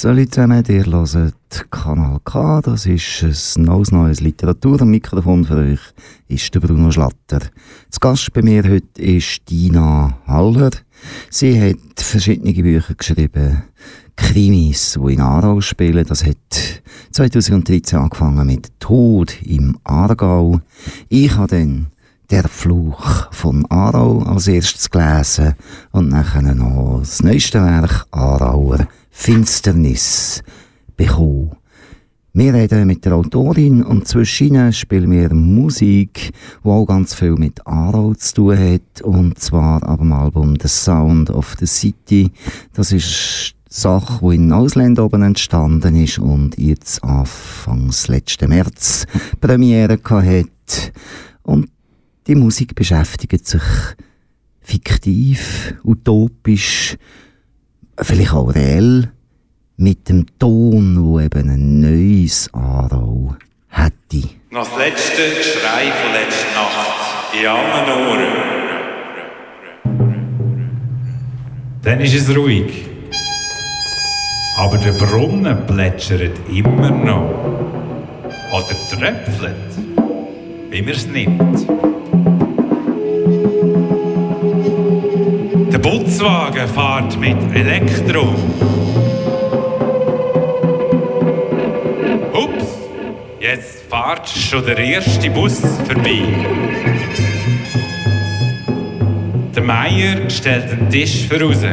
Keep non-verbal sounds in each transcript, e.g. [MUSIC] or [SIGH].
Salut zusammen, ihr hört Kanal K, das ist ein neues, neues Literatur am Mikrofon für euch, ist der Bruno Schlatter. Zu Gast bei mir heute ist Dina Haller. Sie hat verschiedene Bücher geschrieben, Krimis, die in Aarau spielen. Das hat 2013 angefangen mit Tod im Aargau. Ich habe dann der Fluch von Aarau als erstes gelesen und nachher noch das neueste Werk Aarauer Finsternis bekommen. Wir reden mit der Autorin und zwischen spielen wir Musik, die auch ganz viel mit Aarau zu tun hat. Und zwar ab dem Album The Sound of the City. Das ist Sache, die in Ausländern oben entstanden ist und jetzt Anfangs letzten März Premiere hat. Und die Musik beschäftigt sich fiktiv, utopisch, vielleicht auch reell mit dem Ton, wo eben ein neues Aarau hätte. Noch das letzte Schrei von letzter Nacht in allen Ohren. Dann ist es ruhig. Aber der Brunnen plätschert immer noch. Oder tröpfelt, wie man es nimmt. Putzwagen fährt mit Elektro. Ups, jetzt fährt schon der erste Bus vorbei. Der Meier stellt den Tisch voraus.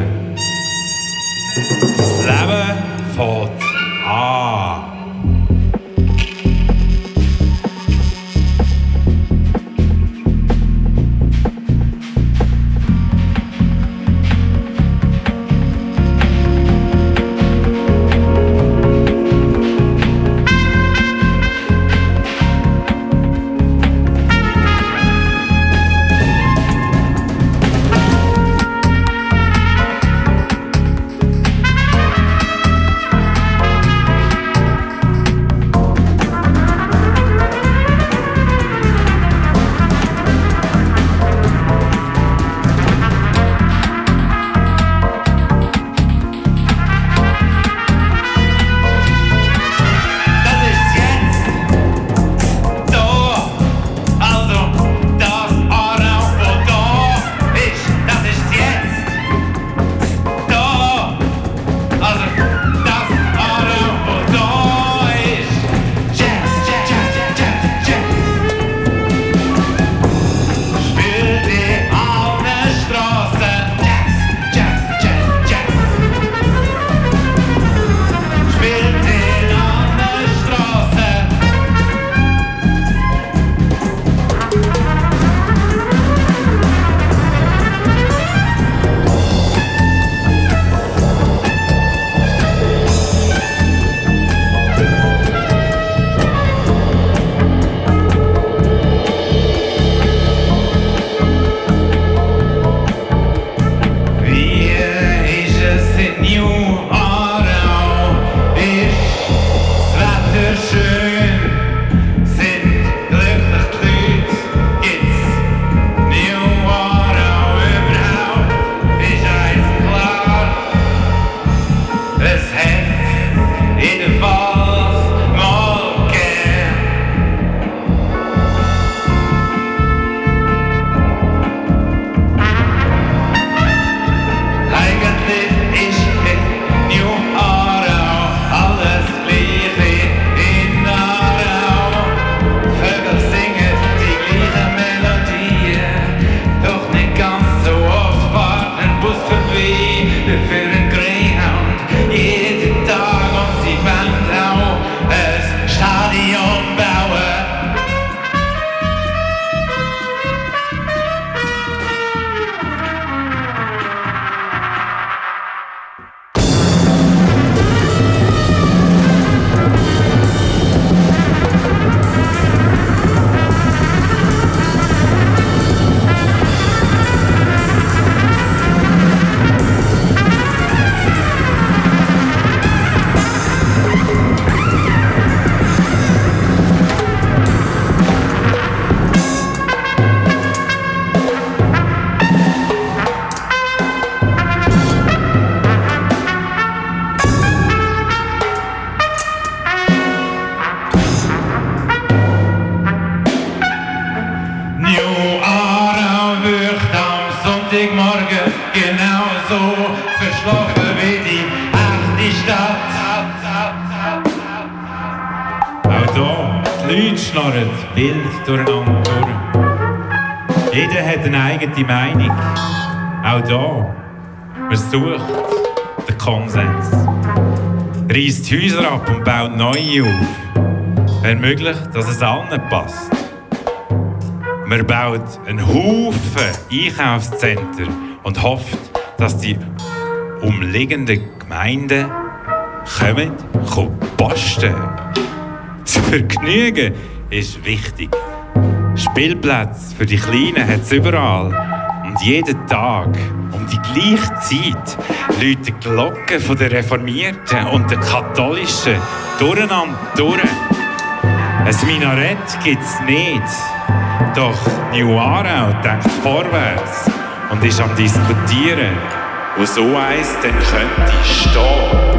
Jeder hat eine eigene Meinung. Auch da. Man sucht den Konsens. Reißt Häuser ab und baut neue auf. Wenn möglich, dass es allen passt. Man baut einen Haufen Einkaufszentren und hofft, dass die umliegenden Gemeinden kommen, kommen posten. [LAUGHS] Das Vergnügen ist wichtig. Spielplätze für die Kleinen hat es überall. Und jeden Tag um die gleiche Zeit läuten die Glocken von der Reformierten und der Katholischen durcheinander durch. Ein Minarett gibt es nicht. Doch New Aarau denkt vorwärts und ist am Diskutieren, wo so eins denn könnte stehen.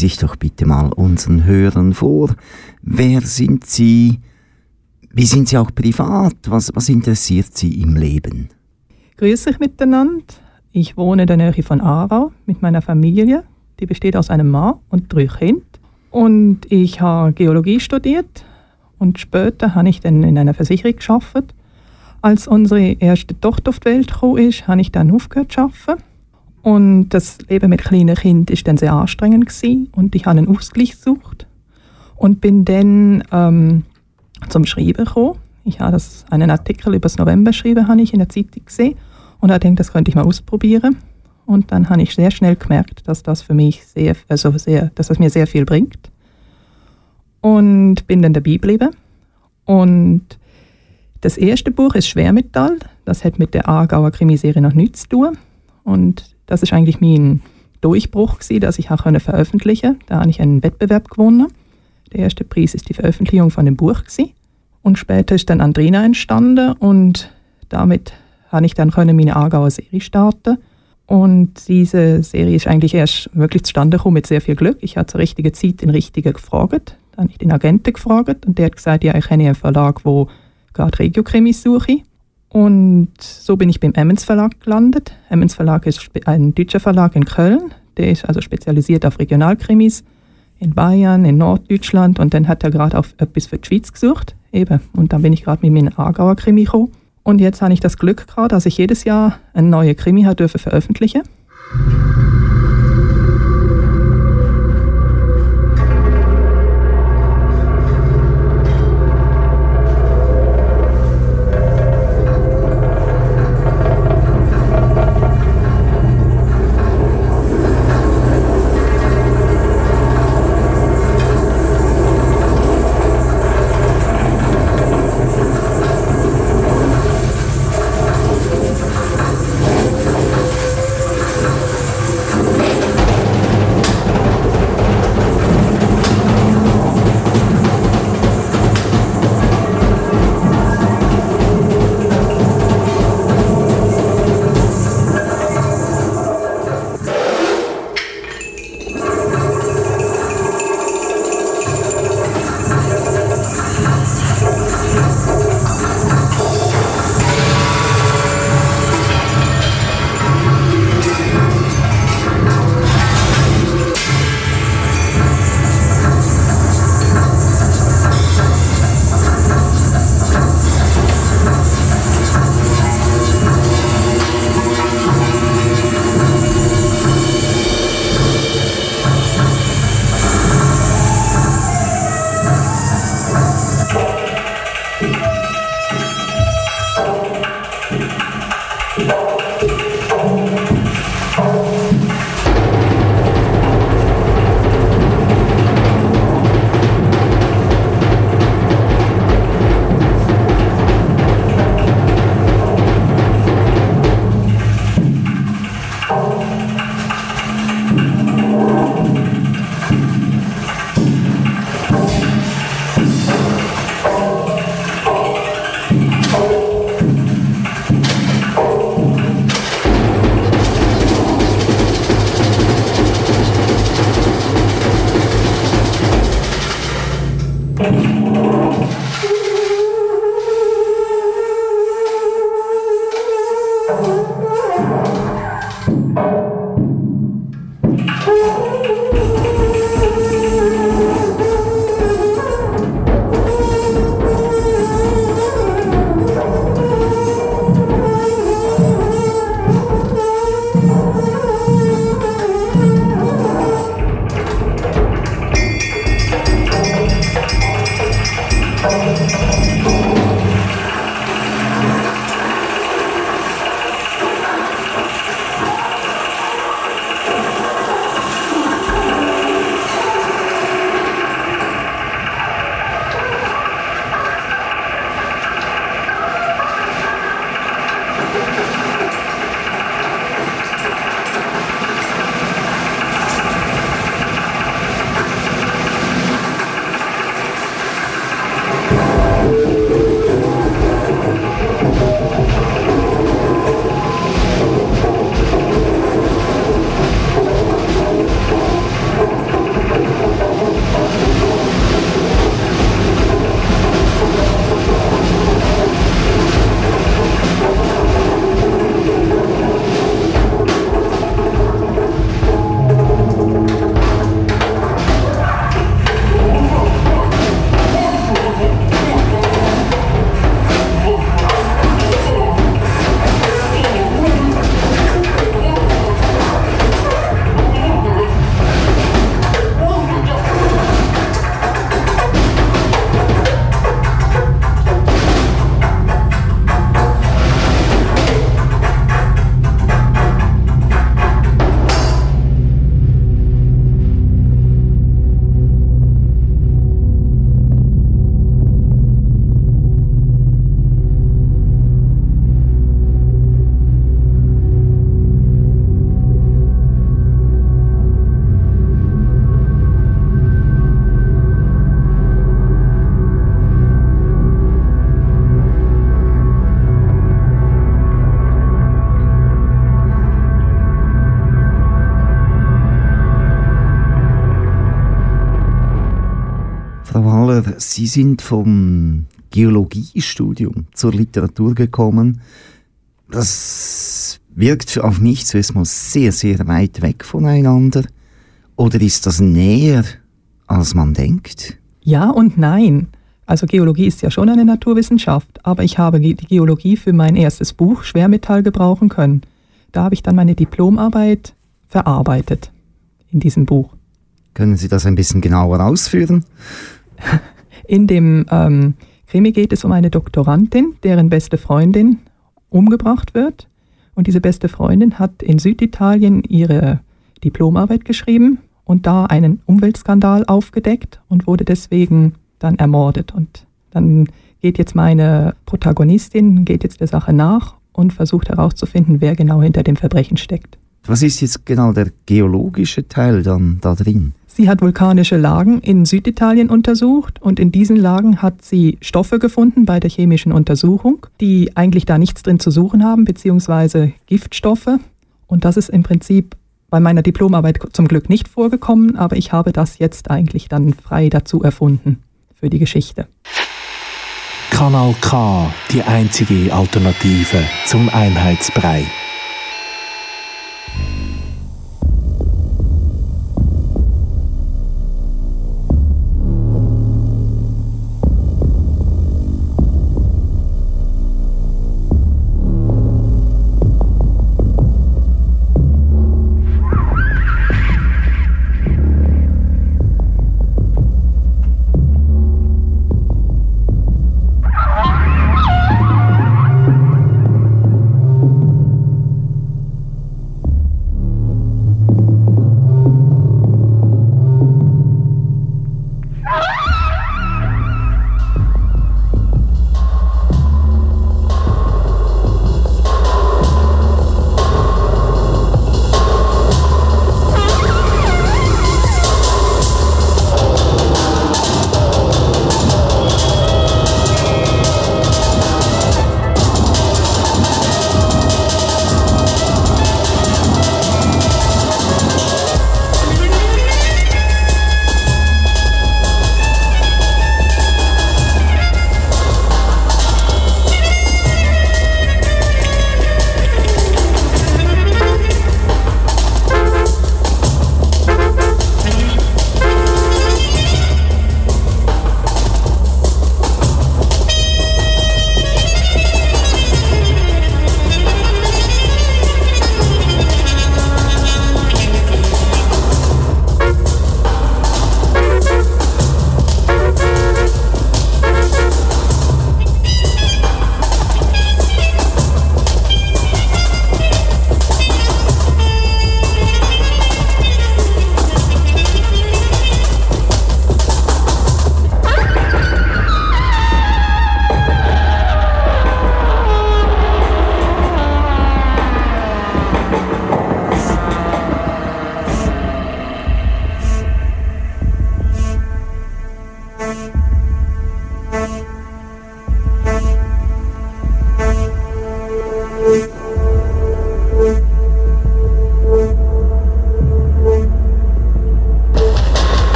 Sich doch bitte mal unseren Hörern vor. Wer sind Sie? Wie sind Sie auch privat? Was, was interessiert Sie im Leben? Grüße euch miteinander. Ich wohne in der Nähe von Aarau mit meiner Familie. Die besteht aus einem Mann und drei Kindern. Und ich habe Geologie studiert und später habe ich dann in einer Versicherung geschafft. Als unsere erste Tochter auf die Welt kam, ist, habe ich dann aufgehört zu arbeiten und das Leben mit kleinen Kindern ist dann sehr anstrengend gewesen und ich habe einen Ausgleich gesucht und bin dann ähm, zum Schreiben gekommen. Ich habe das, einen Artikel über das November geschrieben, habe ich in der Zeitung gesehen und habe gedacht, das könnte ich mal ausprobieren. Und dann habe ich sehr schnell gemerkt, dass das für mich sehr, also sehr, dass das mir sehr viel bringt. Und bin dann dabei geblieben. Und das erste Buch ist Schwermetall. Das hat mit der Aargauer Krimiserie noch nichts zu tun. Und das ist eigentlich mein Durchbruch gewesen, dass ich auch veröffentlichen konnte. Da habe ich einen Wettbewerb gewonnen. Der erste Preis ist die Veröffentlichung von dem Buch gewesen. Und später ist dann Andrina entstanden und damit habe ich dann meine Aargauer Serie starten. Und diese Serie ist eigentlich erst wirklich zustande gekommen mit sehr viel Glück. Ich habe zur richtigen Zeit den Richtigen gefragt. Dann habe ich den Agenten gefragt und der hat gesagt, ja, ich kenne einen Verlag, wo gerade Regiokrimis suche. Und so bin ich beim Emmons Verlag gelandet. Emmons Verlag ist ein deutscher Verlag in Köln. der ist also spezialisiert auf Regionalkrimis in Bayern, in Norddeutschland und dann hat er gerade auf etwas für die Schweiz gesucht. Eben. Und dann bin ich gerade mit meinem Aargauer Krimi gekommen. Und jetzt habe ich das Glück gerade, dass ich jedes Jahr einen neuen Krimi dürfen veröffentlichen. Sie sind vom Geologiestudium zur Literatur gekommen. Das wirkt auf mich zuerst mal sehr, sehr weit weg voneinander. Oder ist das näher, als man denkt? Ja und nein. Also Geologie ist ja schon eine Naturwissenschaft, aber ich habe die Geologie für mein erstes Buch Schwermetall gebrauchen können. Da habe ich dann meine Diplomarbeit verarbeitet in diesem Buch. Können Sie das ein bisschen genauer ausführen? [LAUGHS] In dem ähm, Krimi geht es um eine Doktorandin, deren beste Freundin umgebracht wird. Und diese beste Freundin hat in Süditalien ihre Diplomarbeit geschrieben und da einen Umweltskandal aufgedeckt und wurde deswegen dann ermordet. Und dann geht jetzt meine Protagonistin, geht jetzt der Sache nach und versucht herauszufinden, wer genau hinter dem Verbrechen steckt. Was ist jetzt genau der geologische Teil dann da drin? Sie hat vulkanische Lagen in Süditalien untersucht und in diesen Lagen hat sie Stoffe gefunden bei der chemischen Untersuchung, die eigentlich da nichts drin zu suchen haben, beziehungsweise Giftstoffe. Und das ist im Prinzip bei meiner Diplomarbeit zum Glück nicht vorgekommen, aber ich habe das jetzt eigentlich dann frei dazu erfunden für die Geschichte. Kanal K, die einzige Alternative zum Einheitsbrei.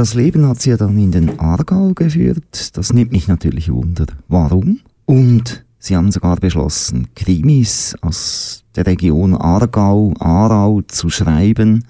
Das Leben hat Sie ja dann in den Aargau geführt. Das nimmt mich natürlich wunder. Warum? Und Sie haben sogar beschlossen, Krimis aus der Region Aargau, Aarau zu schreiben.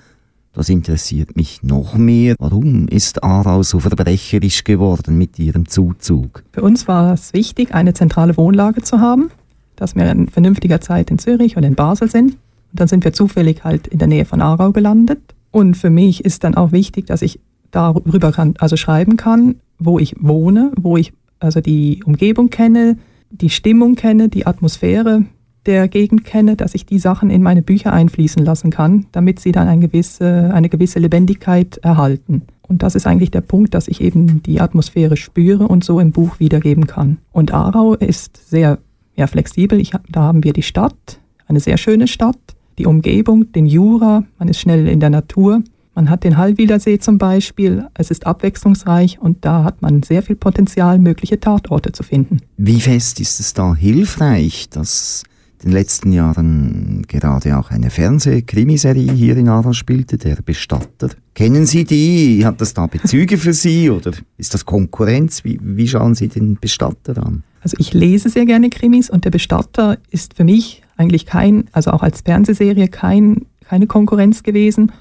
Das interessiert mich noch mehr. Warum ist Aarau so verbrecherisch geworden mit ihrem Zuzug? Für uns war es wichtig, eine zentrale Wohnlage zu haben, dass wir in vernünftiger Zeit in Zürich und in Basel sind. Und dann sind wir zufällig halt in der Nähe von Aarau gelandet. Und für mich ist dann auch wichtig, dass ich darüber kann, also schreiben kann, wo ich wohne, wo ich also die Umgebung kenne, die Stimmung kenne, die Atmosphäre der Gegend kenne, dass ich die Sachen in meine Bücher einfließen lassen kann, damit sie dann eine gewisse, eine gewisse Lebendigkeit erhalten. Und das ist eigentlich der Punkt, dass ich eben die Atmosphäre spüre und so im Buch wiedergeben kann. Und Aarau ist sehr ja, flexibel. Ich, da haben wir die Stadt, eine sehr schöne Stadt, die Umgebung, den Jura, man ist schnell in der Natur. Man hat den Hallwilersee zum Beispiel, es ist abwechslungsreich und da hat man sehr viel Potenzial, mögliche Tatorte zu finden. Wie fest ist es da hilfreich, dass in den letzten Jahren gerade auch eine Fernseh-Krimiserie hier in Aarau spielte, der Bestatter. Kennen Sie die? Hat das da Bezüge für Sie oder ist das Konkurrenz? Wie, wie schauen Sie den Bestatter an? Also ich lese sehr gerne Krimis und der Bestatter ist für mich eigentlich kein, also auch als Fernsehserie kein, keine Konkurrenz gewesen.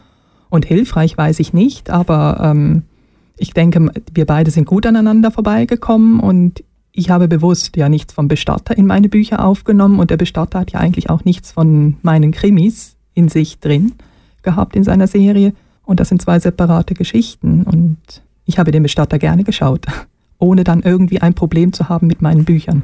Und hilfreich weiß ich nicht, aber ähm, ich denke, wir beide sind gut aneinander vorbeigekommen und ich habe bewusst ja nichts vom Bestatter in meine Bücher aufgenommen und der Bestatter hat ja eigentlich auch nichts von meinen Krimis in sich drin gehabt in seiner Serie. Und das sind zwei separate Geschichten und ich habe den Bestatter gerne geschaut, [LAUGHS] ohne dann irgendwie ein Problem zu haben mit meinen Büchern.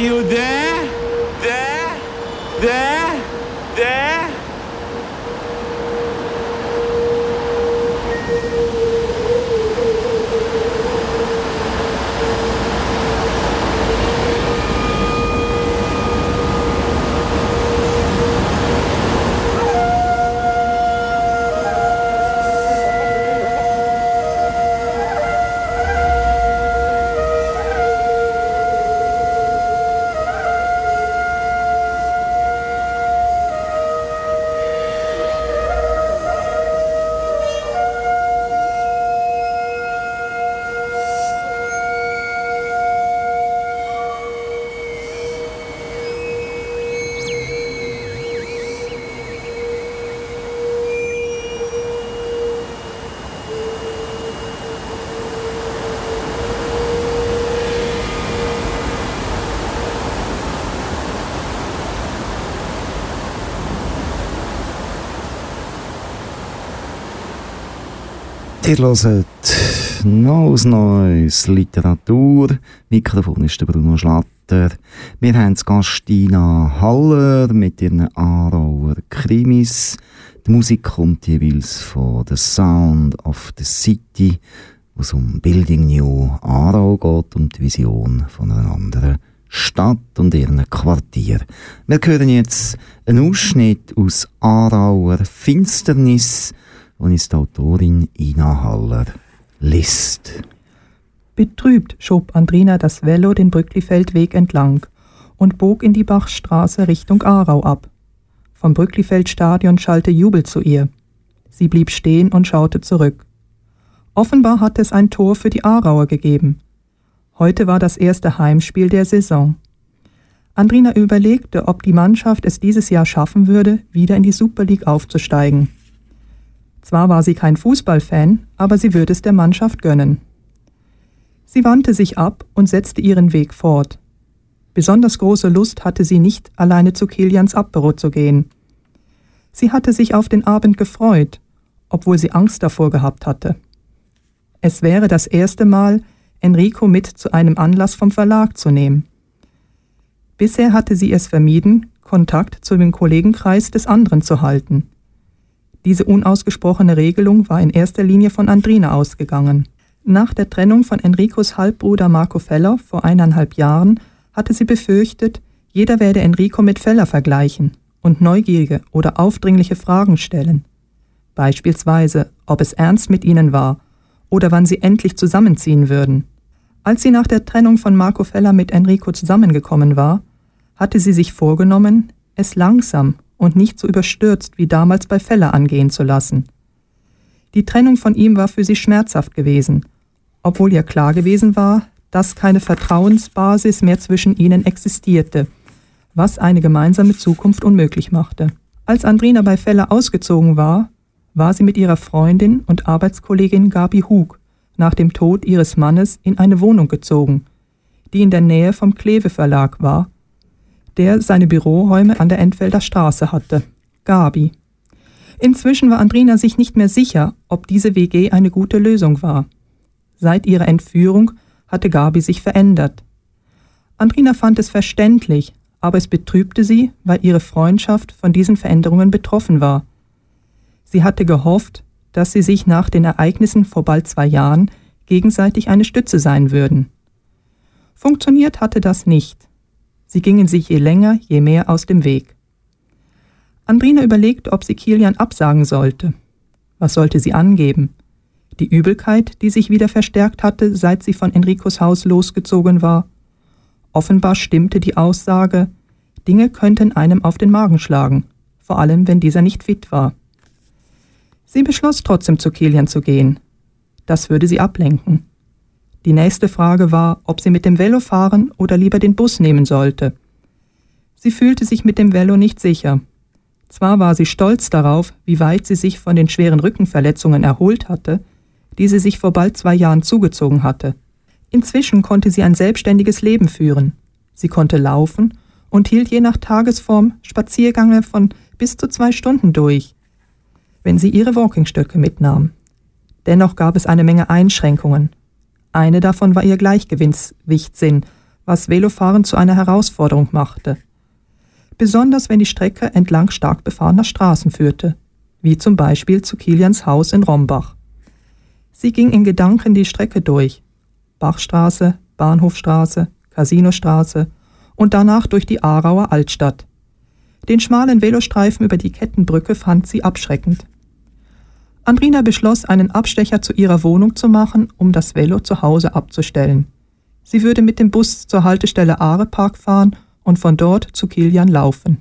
You there? Ihr hört Neues Neues Literatur. Mikrofon ist der Bruno Schlatter. Wir haben zu Gast Dina Haller mit ihren Aarauer Krimis. Die Musik kommt jeweils von The Sound of the City, wo es um Building New Aarau geht, um die Vision von einer anderen Stadt und ihren Quartier. Wir hören jetzt einen Ausschnitt aus Aarauer Finsternis, uns die Autorin Ina Haller liest. Betrübt schob Andrina das Velo den Brücklifeldweg entlang und bog in die Bachstraße Richtung Aarau ab. Vom Brücklifeldstadion schallte Jubel zu ihr. Sie blieb stehen und schaute zurück. Offenbar hatte es ein Tor für die Aarauer gegeben. Heute war das erste Heimspiel der Saison. Andrina überlegte, ob die Mannschaft es dieses Jahr schaffen würde, wieder in die Super League aufzusteigen. Zwar war sie kein Fußballfan, aber sie würde es der Mannschaft gönnen. Sie wandte sich ab und setzte ihren Weg fort. Besonders große Lust hatte sie nicht, alleine zu Kilians Abbüro zu gehen. Sie hatte sich auf den Abend gefreut, obwohl sie Angst davor gehabt hatte. Es wäre das erste Mal, Enrico mit zu einem Anlass vom Verlag zu nehmen. Bisher hatte sie es vermieden, Kontakt zu dem Kollegenkreis des anderen zu halten. Diese unausgesprochene Regelung war in erster Linie von Andrina ausgegangen. Nach der Trennung von Enricos Halbbruder Marco Feller vor eineinhalb Jahren hatte sie befürchtet, jeder werde Enrico mit Feller vergleichen und neugierige oder aufdringliche Fragen stellen. Beispielsweise, ob es ernst mit ihnen war oder wann sie endlich zusammenziehen würden. Als sie nach der Trennung von Marco Feller mit Enrico zusammengekommen war, hatte sie sich vorgenommen, es langsam und nicht so überstürzt wie damals bei Feller angehen zu lassen. Die Trennung von ihm war für sie schmerzhaft gewesen, obwohl ihr klar gewesen war, dass keine Vertrauensbasis mehr zwischen ihnen existierte, was eine gemeinsame Zukunft unmöglich machte. Als Andrina bei Feller ausgezogen war, war sie mit ihrer Freundin und Arbeitskollegin Gabi Hug nach dem Tod ihres Mannes in eine Wohnung gezogen, die in der Nähe vom Kleve Verlag war, der seine Büroräume an der Entfelder Straße hatte. Gabi. Inzwischen war Andrina sich nicht mehr sicher, ob diese WG eine gute Lösung war. Seit ihrer Entführung hatte Gabi sich verändert. Andrina fand es verständlich, aber es betrübte sie, weil ihre Freundschaft von diesen Veränderungen betroffen war. Sie hatte gehofft, dass sie sich nach den Ereignissen vor bald zwei Jahren gegenseitig eine Stütze sein würden. Funktioniert hatte das nicht. Sie gingen sich je länger, je mehr aus dem Weg. Andrina überlegte, ob sie Kilian absagen sollte. Was sollte sie angeben? Die Übelkeit, die sich wieder verstärkt hatte, seit sie von Enricos Haus losgezogen war. Offenbar stimmte die Aussage, Dinge könnten einem auf den Magen schlagen, vor allem wenn dieser nicht fit war. Sie beschloss trotzdem zu Kilian zu gehen. Das würde sie ablenken. Die nächste Frage war, ob sie mit dem Velo fahren oder lieber den Bus nehmen sollte. Sie fühlte sich mit dem Velo nicht sicher. Zwar war sie stolz darauf, wie weit sie sich von den schweren Rückenverletzungen erholt hatte, die sie sich vor bald zwei Jahren zugezogen hatte. Inzwischen konnte sie ein selbstständiges Leben führen. Sie konnte laufen und hielt je nach Tagesform Spaziergänge von bis zu zwei Stunden durch, wenn sie ihre Walkingstöcke mitnahm. Dennoch gab es eine Menge Einschränkungen. Eine davon war ihr Gleichgewichtssinn, was Velofahren zu einer Herausforderung machte. Besonders wenn die Strecke entlang stark befahrener Straßen führte, wie zum Beispiel zu Kilians Haus in Rombach. Sie ging in Gedanken die Strecke durch. Bachstraße, Bahnhofstraße, Casinostraße und danach durch die Aarauer Altstadt. Den schmalen Velostreifen über die Kettenbrücke fand sie abschreckend. Andrina beschloss, einen Abstecher zu ihrer Wohnung zu machen, um das Velo zu Hause abzustellen. Sie würde mit dem Bus zur Haltestelle Aare Park fahren und von dort zu Kilian laufen.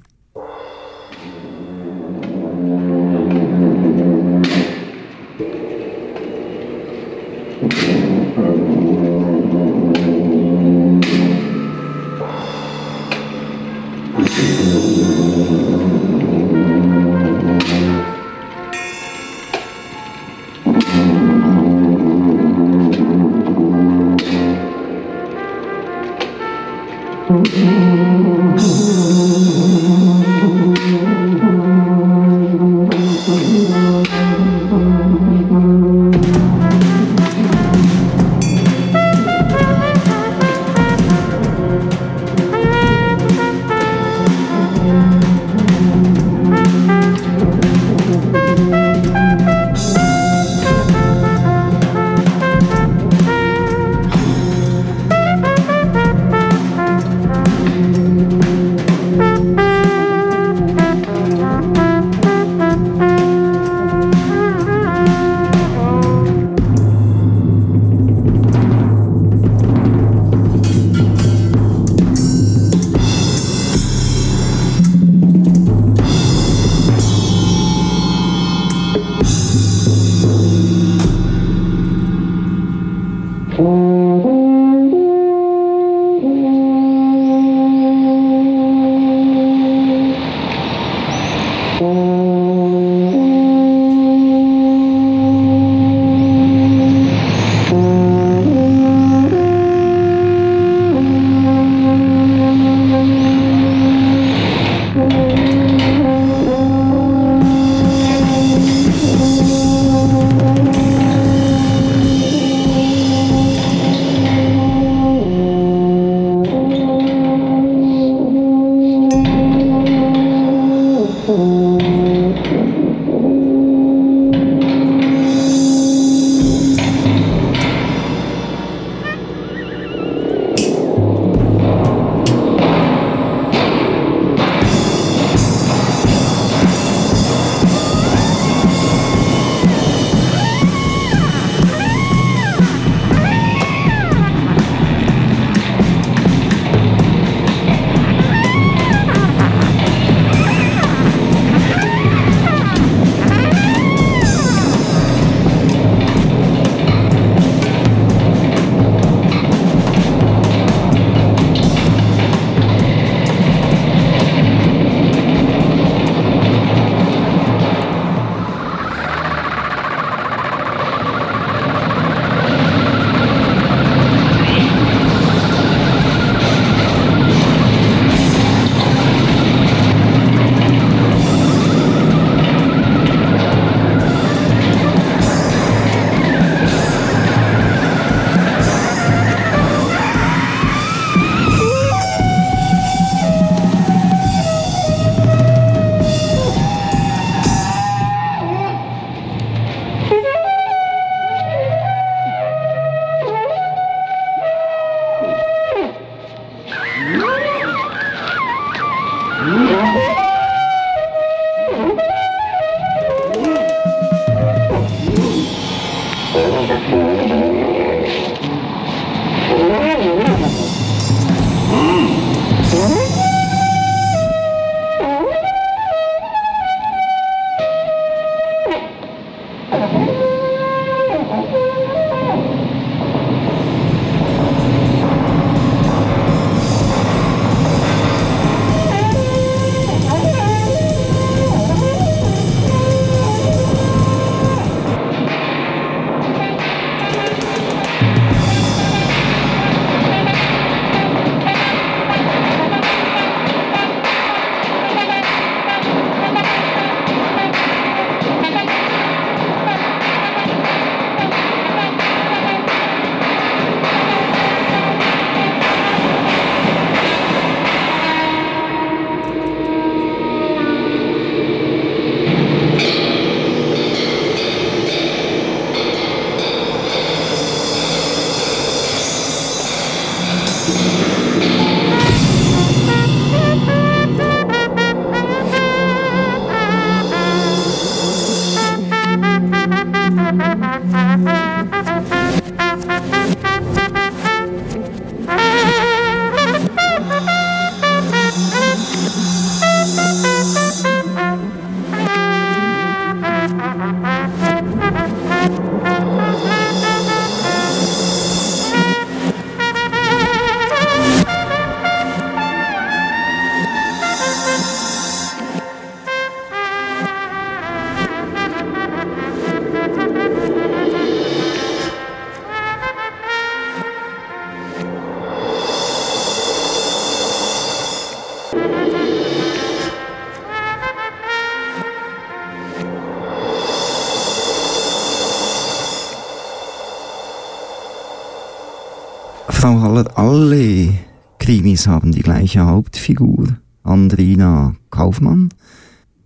Frau Haller, alle Krimis haben die gleiche Hauptfigur, Andrina Kaufmann.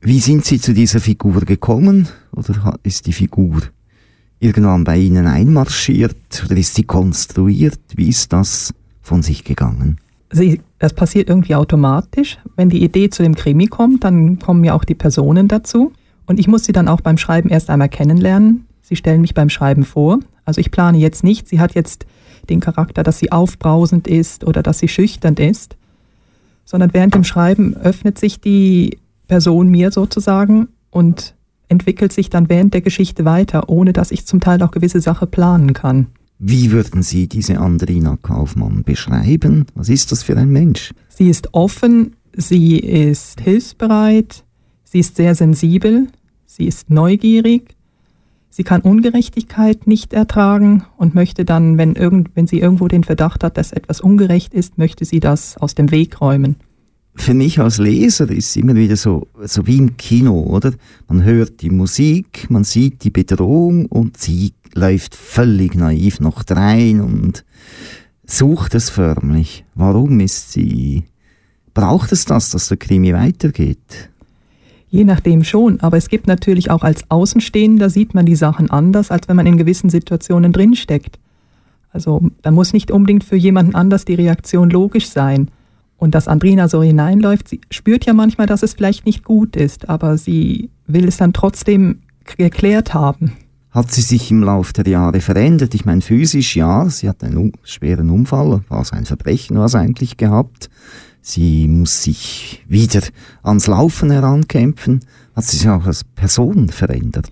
Wie sind Sie zu dieser Figur gekommen? Oder ist die Figur irgendwann bei Ihnen einmarschiert? Oder ist sie konstruiert? Wie ist das von sich gegangen? Sie, das passiert irgendwie automatisch. Wenn die Idee zu dem Krimi kommt, dann kommen ja auch die Personen dazu. Und ich muss sie dann auch beim Schreiben erst einmal kennenlernen. Sie stellen mich beim Schreiben vor. Also ich plane jetzt nicht, sie hat jetzt den Charakter, dass sie aufbrausend ist oder dass sie schüchtern ist, sondern während dem Schreiben öffnet sich die Person mir sozusagen und entwickelt sich dann während der Geschichte weiter, ohne dass ich zum Teil auch gewisse Sachen planen kann. Wie würden Sie diese Andrina Kaufmann beschreiben? Was ist das für ein Mensch? Sie ist offen, sie ist hilfsbereit, sie ist sehr sensibel, sie ist neugierig, sie kann Ungerechtigkeit nicht ertragen und möchte dann, wenn, irgend, wenn sie irgendwo den Verdacht hat, dass etwas ungerecht ist, möchte sie das aus dem Weg räumen für mich als Leser ist es immer wieder so, so wie im Kino, oder? Man hört die Musik, man sieht die Bedrohung und sie läuft völlig naiv noch rein und sucht es förmlich. Warum ist sie, braucht es das, dass der Krimi weitergeht? Je nachdem schon, aber es gibt natürlich auch als Außenstehender sieht man die Sachen anders, als wenn man in gewissen Situationen drinsteckt. Also da muss nicht unbedingt für jemanden anders die Reaktion logisch sein. Und dass Andrina so hineinläuft, sie spürt ja manchmal, dass es vielleicht nicht gut ist, aber sie will es dann trotzdem geklärt haben. Hat sie sich im Laufe der Jahre verändert? Ich meine, physisch ja, sie hat einen schweren Unfall, war es ein Verbrechen, was eigentlich gehabt. Sie muss sich wieder ans Laufen herankämpfen. Hat sie sich auch als Person verändert?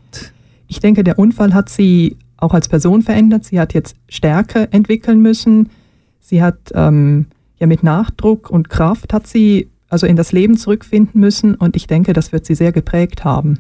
Ich denke, der Unfall hat sie auch als Person verändert. Sie hat jetzt Stärke entwickeln müssen. Sie hat ähm, ja mit Nachdruck und Kraft hat sie also in das Leben zurückfinden müssen und ich denke, das wird sie sehr geprägt haben.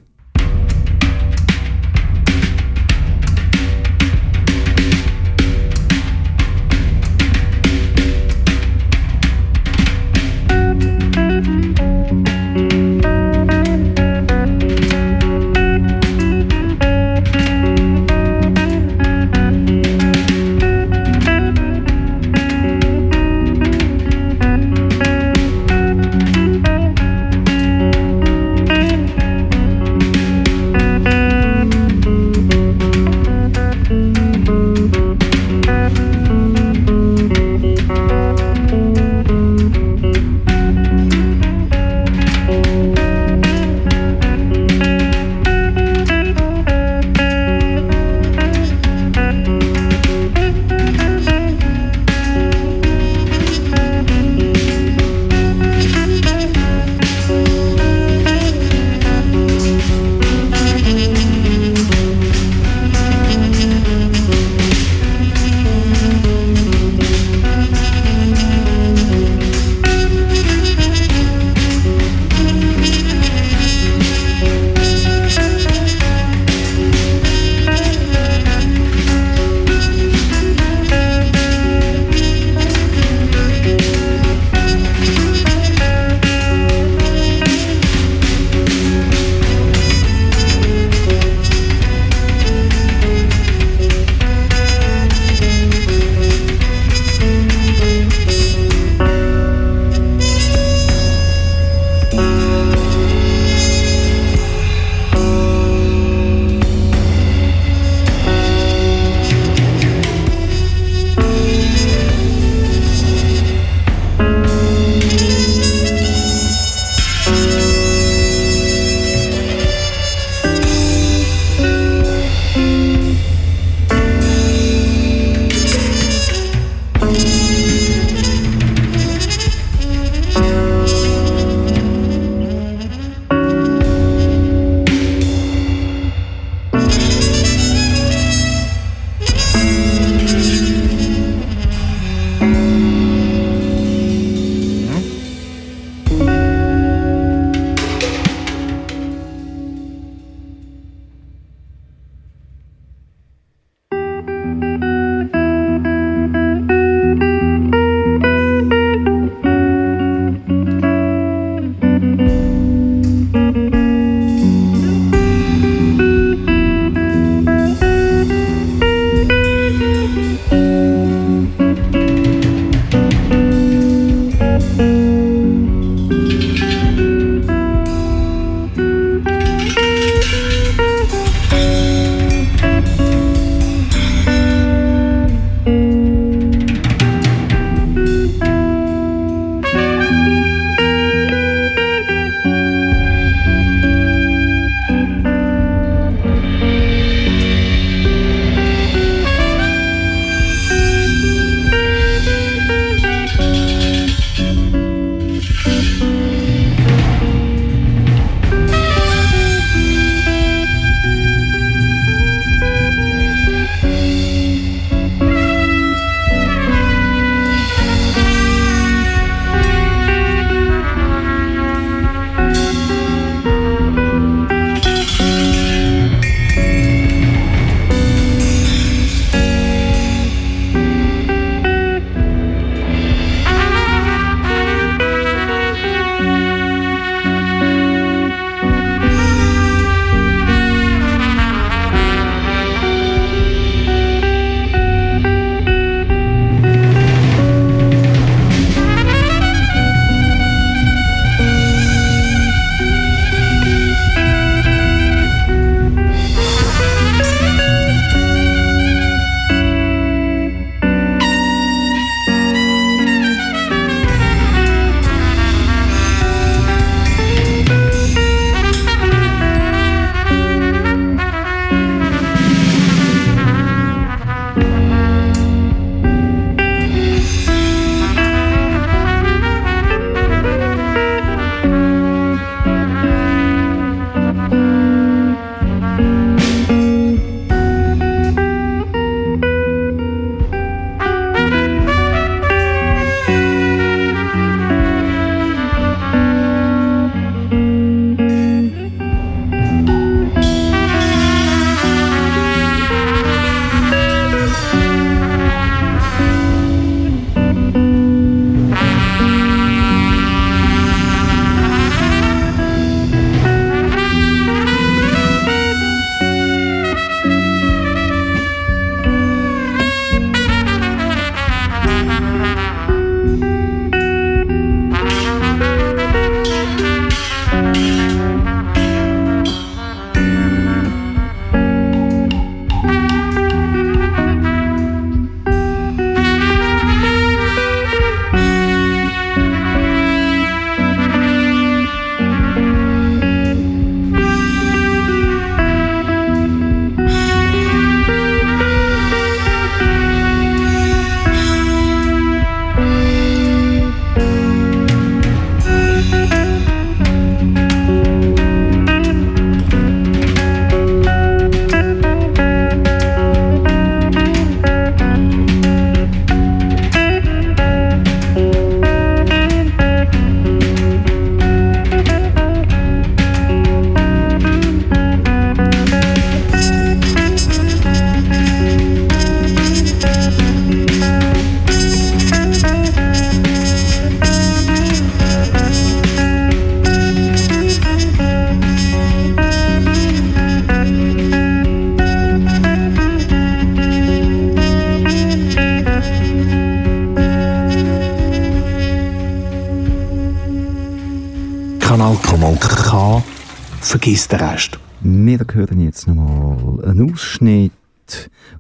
Nochmal einen Ausschnitt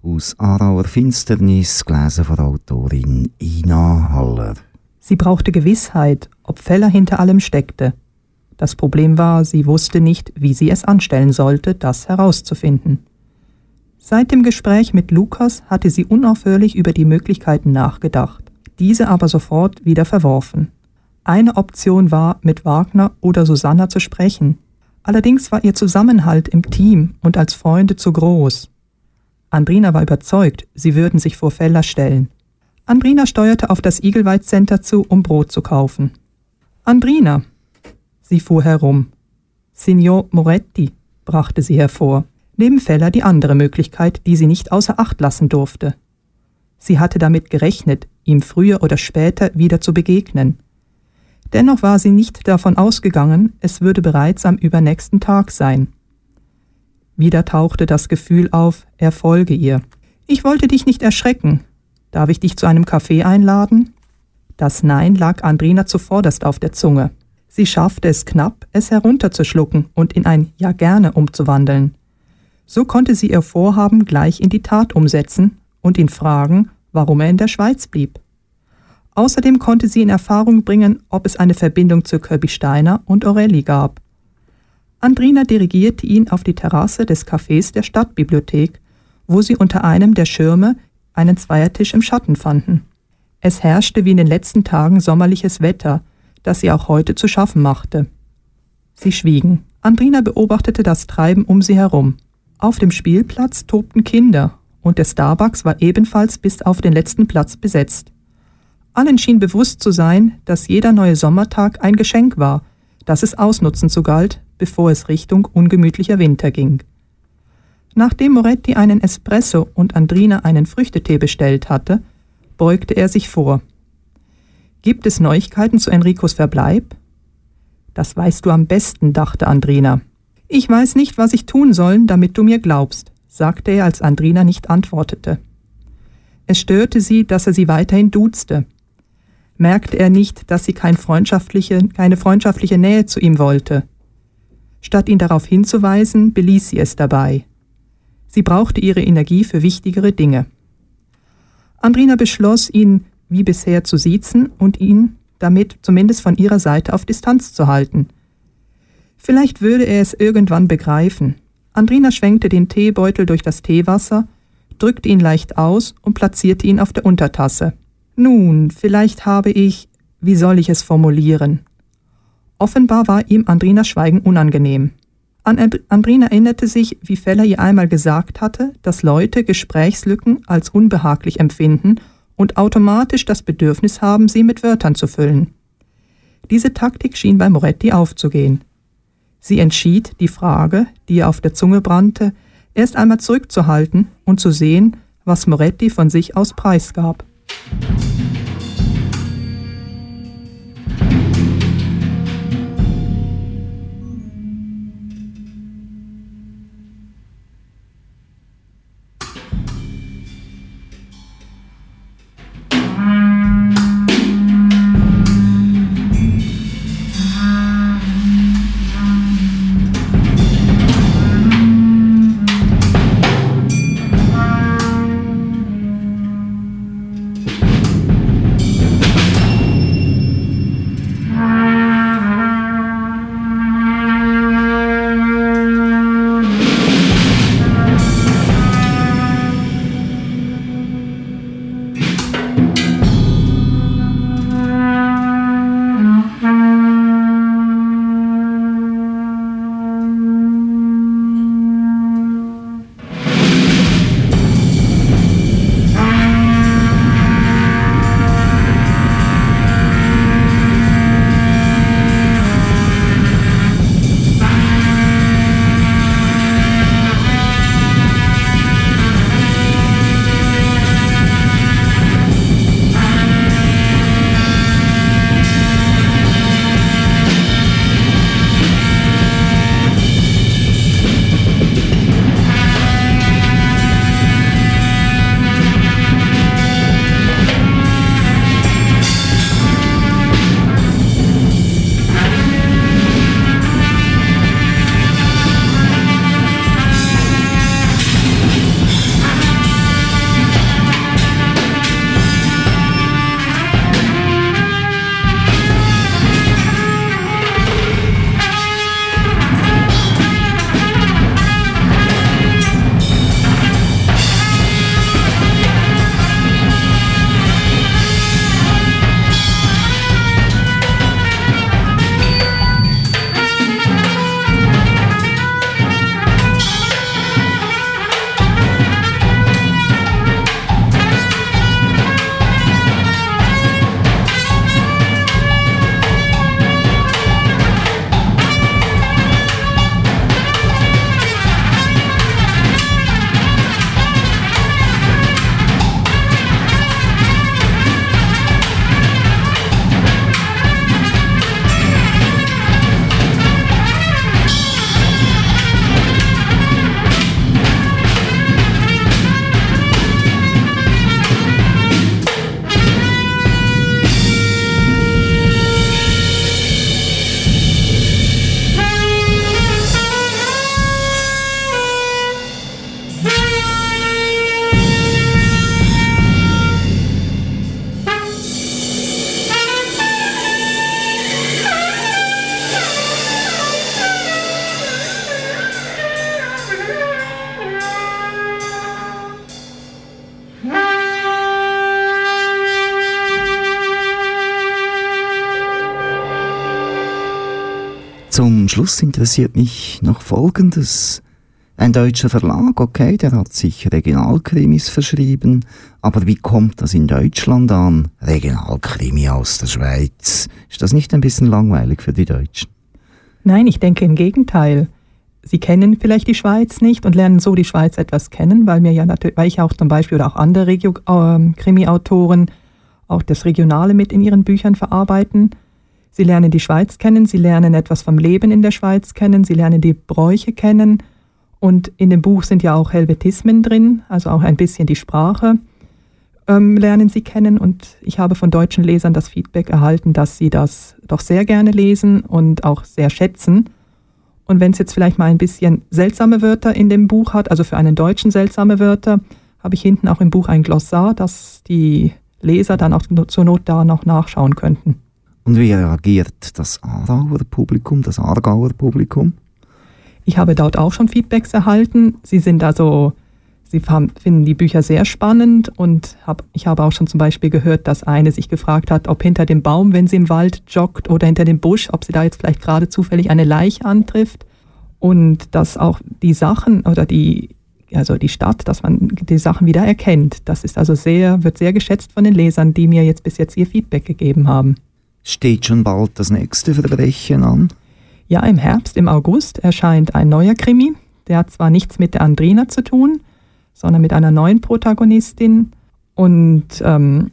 aus Arauer Finsternis, gelesen von Autorin Ina Haller. Sie brauchte Gewissheit, ob Feller hinter allem steckte. Das Problem war, sie wusste nicht, wie sie es anstellen sollte, das herauszufinden. Seit dem Gespräch mit Lukas hatte sie unaufhörlich über die Möglichkeiten nachgedacht, diese aber sofort wieder verworfen. Eine Option war, mit Wagner oder Susanna zu sprechen. Allerdings war ihr Zusammenhalt im Team und als Freunde zu groß. Andrina war überzeugt, sie würden sich vor Feller stellen. Andrina steuerte auf das Eaglewhite Center zu, um Brot zu kaufen. Andrina! Sie fuhr herum. Signor Moretti, brachte sie hervor. Neben Feller die andere Möglichkeit, die sie nicht außer Acht lassen durfte. Sie hatte damit gerechnet, ihm früher oder später wieder zu begegnen. Dennoch war sie nicht davon ausgegangen, es würde bereits am übernächsten Tag sein. Wieder tauchte das Gefühl auf, er folge ihr. Ich wollte dich nicht erschrecken. Darf ich dich zu einem Kaffee einladen? Das Nein lag Andrina zuvorderst auf der Zunge. Sie schaffte es knapp, es herunterzuschlucken und in ein Ja gerne umzuwandeln. So konnte sie ihr Vorhaben gleich in die Tat umsetzen und ihn fragen, warum er in der Schweiz blieb. Außerdem konnte sie in Erfahrung bringen, ob es eine Verbindung zu Kirby Steiner und Orelli gab. Andrina dirigierte ihn auf die Terrasse des Cafés der Stadtbibliothek, wo sie unter einem der Schirme einen Zweiertisch im Schatten fanden. Es herrschte wie in den letzten Tagen sommerliches Wetter, das sie auch heute zu schaffen machte. Sie schwiegen. Andrina beobachtete das Treiben um sie herum. Auf dem Spielplatz tobten Kinder, und der Starbucks war ebenfalls bis auf den letzten Platz besetzt. Allen schien bewusst zu sein, dass jeder neue Sommertag ein Geschenk war, das es ausnutzen zu galt, bevor es Richtung ungemütlicher Winter ging. Nachdem Moretti einen Espresso und Andrina einen Früchtetee bestellt hatte, beugte er sich vor. Gibt es Neuigkeiten zu Enricos Verbleib? Das weißt du am besten, dachte Andrina. Ich weiß nicht, was ich tun soll, damit du mir glaubst, sagte er, als Andrina nicht antwortete. Es störte sie, dass er sie weiterhin duzte. Merkte er nicht, dass sie kein freundschaftliche, keine freundschaftliche Nähe zu ihm wollte? Statt ihn darauf hinzuweisen, beließ sie es dabei. Sie brauchte ihre Energie für wichtigere Dinge. Andrina beschloss, ihn wie bisher zu siezen und ihn damit zumindest von ihrer Seite auf Distanz zu halten. Vielleicht würde er es irgendwann begreifen. Andrina schwenkte den Teebeutel durch das Teewasser, drückte ihn leicht aus und platzierte ihn auf der Untertasse. Nun, vielleicht habe ich, wie soll ich es formulieren? Offenbar war ihm Andrinas Schweigen unangenehm. An Andrina erinnerte sich, wie Feller ihr einmal gesagt hatte, dass Leute Gesprächslücken als unbehaglich empfinden und automatisch das Bedürfnis haben, sie mit Wörtern zu füllen. Diese Taktik schien bei Moretti aufzugehen. Sie entschied, die Frage, die ihr auf der Zunge brannte, erst einmal zurückzuhalten und zu sehen, was Moretti von sich aus preisgab. Schluss interessiert mich noch Folgendes. Ein deutscher Verlag, okay, der hat sich Regionalkrimis verschrieben, aber wie kommt das in Deutschland an? Regionalkrimi aus der Schweiz. Ist das nicht ein bisschen langweilig für die Deutschen? Nein, ich denke im Gegenteil. Sie kennen vielleicht die Schweiz nicht und lernen so die Schweiz etwas kennen, weil mir ja natürlich, weil ich auch zum Beispiel oder auch andere Regio äh, Krimi-Autoren auch das Regionale mit in ihren Büchern verarbeiten. Sie lernen die Schweiz kennen, sie lernen etwas vom Leben in der Schweiz kennen, sie lernen die Bräuche kennen und in dem Buch sind ja auch Helvetismen drin, also auch ein bisschen die Sprache ähm, lernen sie kennen und ich habe von deutschen Lesern das Feedback erhalten, dass sie das doch sehr gerne lesen und auch sehr schätzen. Und wenn es jetzt vielleicht mal ein bisschen seltsame Wörter in dem Buch hat, also für einen Deutschen seltsame Wörter, habe ich hinten auch im Buch ein Glossar, dass die Leser dann auch zur Not da noch nachschauen könnten. Und wie reagiert das Aarauer Publikum, das Aargauer Publikum? Ich habe dort auch schon Feedbacks erhalten. Sie sind also Sie finden die Bücher sehr spannend und hab, ich habe auch schon zum Beispiel gehört, dass eine sich gefragt hat, ob hinter dem Baum, wenn sie im Wald joggt oder hinter dem Busch, ob sie da jetzt vielleicht gerade zufällig eine Leiche antrifft und dass auch die Sachen oder die, also die Stadt, dass man die Sachen wieder erkennt. Das ist also sehr, wird sehr geschätzt von den Lesern, die mir jetzt bis jetzt ihr Feedback gegeben haben. Steht schon bald das nächste Verbrechen an? Ja, im Herbst, im August erscheint ein neuer Krimi. Der hat zwar nichts mit der Andrina zu tun, sondern mit einer neuen Protagonistin. Und ähm,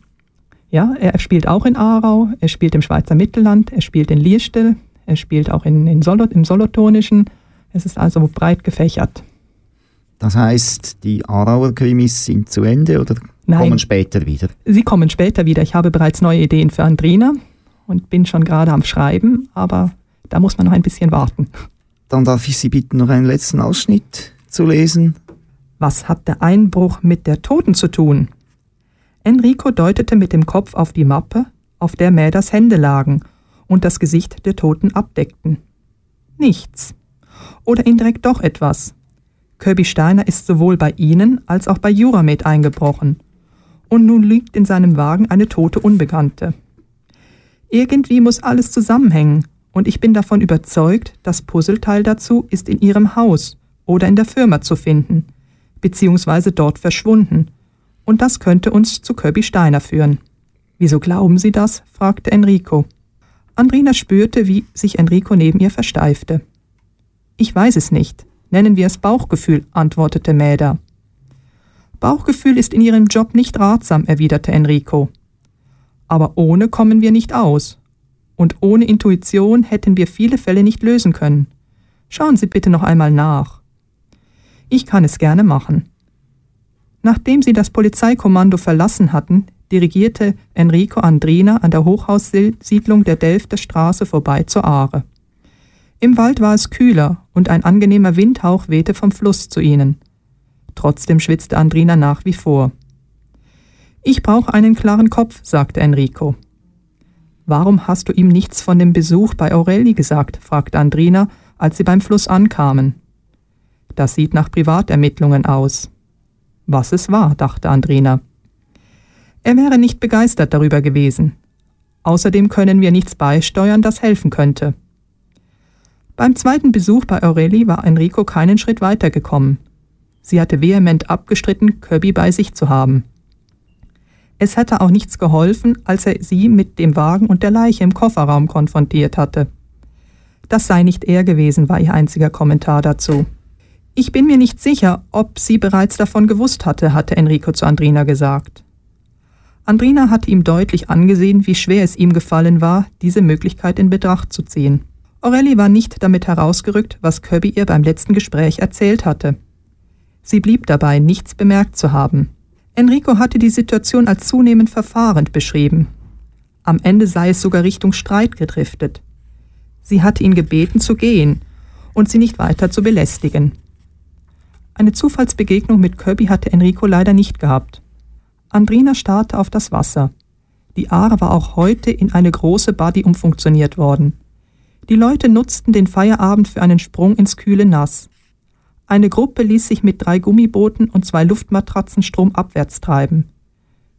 ja, er spielt auch in Aarau, er spielt im Schweizer Mittelland, er spielt in Liestel, er spielt auch in, in Solo, im Solothurnischen. Es ist also breit gefächert. Das heißt, die Aarauer Krimis sind zu Ende oder Nein, kommen später wieder? Sie kommen später wieder. Ich habe bereits neue Ideen für Andrina und bin schon gerade am Schreiben, aber da muss man noch ein bisschen warten. Dann darf ich Sie bitten, noch einen letzten Ausschnitt zu lesen. Was hat der Einbruch mit der Toten zu tun? Enrico deutete mit dem Kopf auf die Mappe, auf der Mäders Hände lagen und das Gesicht der Toten abdeckten. Nichts. Oder indirekt doch etwas. Kirby Steiner ist sowohl bei Ihnen als auch bei Juramed eingebrochen. Und nun liegt in seinem Wagen eine tote Unbekannte. Irgendwie muss alles zusammenhängen, und ich bin davon überzeugt, das Puzzleteil dazu ist in Ihrem Haus oder in der Firma zu finden beziehungsweise dort verschwunden. Und das könnte uns zu Kirby Steiner führen. Wieso glauben Sie das? fragte Enrico. Andrina spürte, wie sich Enrico neben ihr versteifte. Ich weiß es nicht. Nennen wir es Bauchgefühl, antwortete Mäder. Bauchgefühl ist in Ihrem Job nicht ratsam, erwiderte Enrico. Aber ohne kommen wir nicht aus. Und ohne Intuition hätten wir viele Fälle nicht lösen können. Schauen Sie bitte noch einmal nach. Ich kann es gerne machen. Nachdem sie das Polizeikommando verlassen hatten, dirigierte Enrico Andrina an der Hochhaussiedlung der Delfter Straße vorbei zur Aare. Im Wald war es kühler und ein angenehmer Windhauch wehte vom Fluss zu ihnen. Trotzdem schwitzte Andrina nach wie vor. Ich brauche einen klaren Kopf, sagte Enrico. Warum hast du ihm nichts von dem Besuch bei Aureli gesagt? fragte Andrina, als sie beim Fluss ankamen. Das sieht nach Privatermittlungen aus. Was es war, dachte Andrina. Er wäre nicht begeistert darüber gewesen. Außerdem können wir nichts beisteuern, das helfen könnte. Beim zweiten Besuch bei Aureli war Enrico keinen Schritt weitergekommen. Sie hatte vehement abgestritten, Kirby bei sich zu haben. Es hätte auch nichts geholfen, als er sie mit dem Wagen und der Leiche im Kofferraum konfrontiert hatte. Das sei nicht er gewesen, war ihr einziger Kommentar dazu. Ich bin mir nicht sicher, ob sie bereits davon gewusst hatte, hatte Enrico zu Andrina gesagt. Andrina hatte ihm deutlich angesehen, wie schwer es ihm gefallen war, diese Möglichkeit in Betracht zu ziehen. Aurelie war nicht damit herausgerückt, was Kirby ihr beim letzten Gespräch erzählt hatte. Sie blieb dabei, nichts bemerkt zu haben. Enrico hatte die Situation als zunehmend verfahrend beschrieben. Am Ende sei es sogar Richtung Streit gedriftet. Sie hatte ihn gebeten zu gehen und sie nicht weiter zu belästigen. Eine Zufallsbegegnung mit Kirby hatte Enrico leider nicht gehabt. Andrina starrte auf das Wasser. Die Aare war auch heute in eine große Buddy umfunktioniert worden. Die Leute nutzten den Feierabend für einen Sprung ins kühle Nass. Eine Gruppe ließ sich mit drei Gummibooten und zwei Luftmatratzen stromabwärts treiben.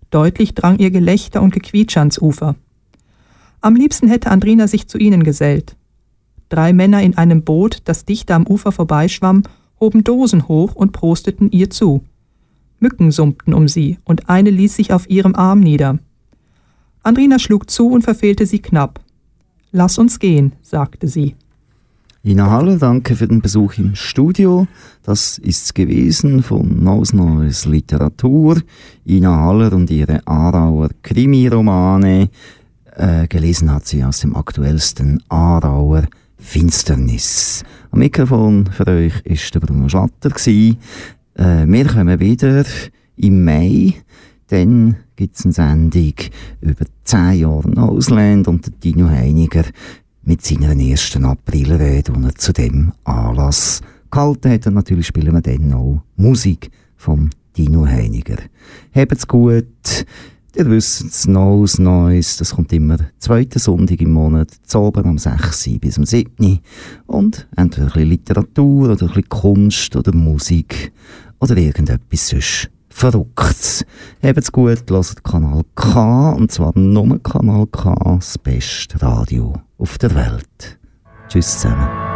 Deutlich drang ihr Gelächter und Gequietsche ans Ufer. Am liebsten hätte Andrina sich zu ihnen gesellt. Drei Männer in einem Boot, das dicht am Ufer vorbeischwamm, hoben Dosen hoch und prosteten ihr zu. Mücken summten um sie, und eine ließ sich auf ihrem Arm nieder. Andrina schlug zu und verfehlte sie knapp. Lass uns gehen, sagte sie. Ina Haller, danke für den Besuch im Studio. Das ist's gewesen von Neues Neues Literatur. Ina Haller und ihre Aarauer Krimiromane. Äh, gelesen hat sie aus dem aktuellsten Aarauer Finsternis. Am Mikrofon für euch ist der Bruno Schlatter. Äh, wir kommen wieder im Mai. Dann gibt's eine Sendung über 10 Jahre Ausland und der Dino Heiniger mit seiner ersten Aprilrede, die er zu dem Anlass gehalten hat. Und natürlich spielen wir dann auch Musik vom Dino Heiniger. Habt's gut. Ihr wisst es, Neues, Neues, das kommt immer zweiten Sonntag im Monat, zu oben am 6. bis am 7. Und entweder ein Literatur oder ein Kunst oder Musik oder irgendetwas sonst Verrücktes. Habt's gut, hört Kanal K, und zwar nur Kanal K, das beste Radio auf der Welt. Tschüss zusammen.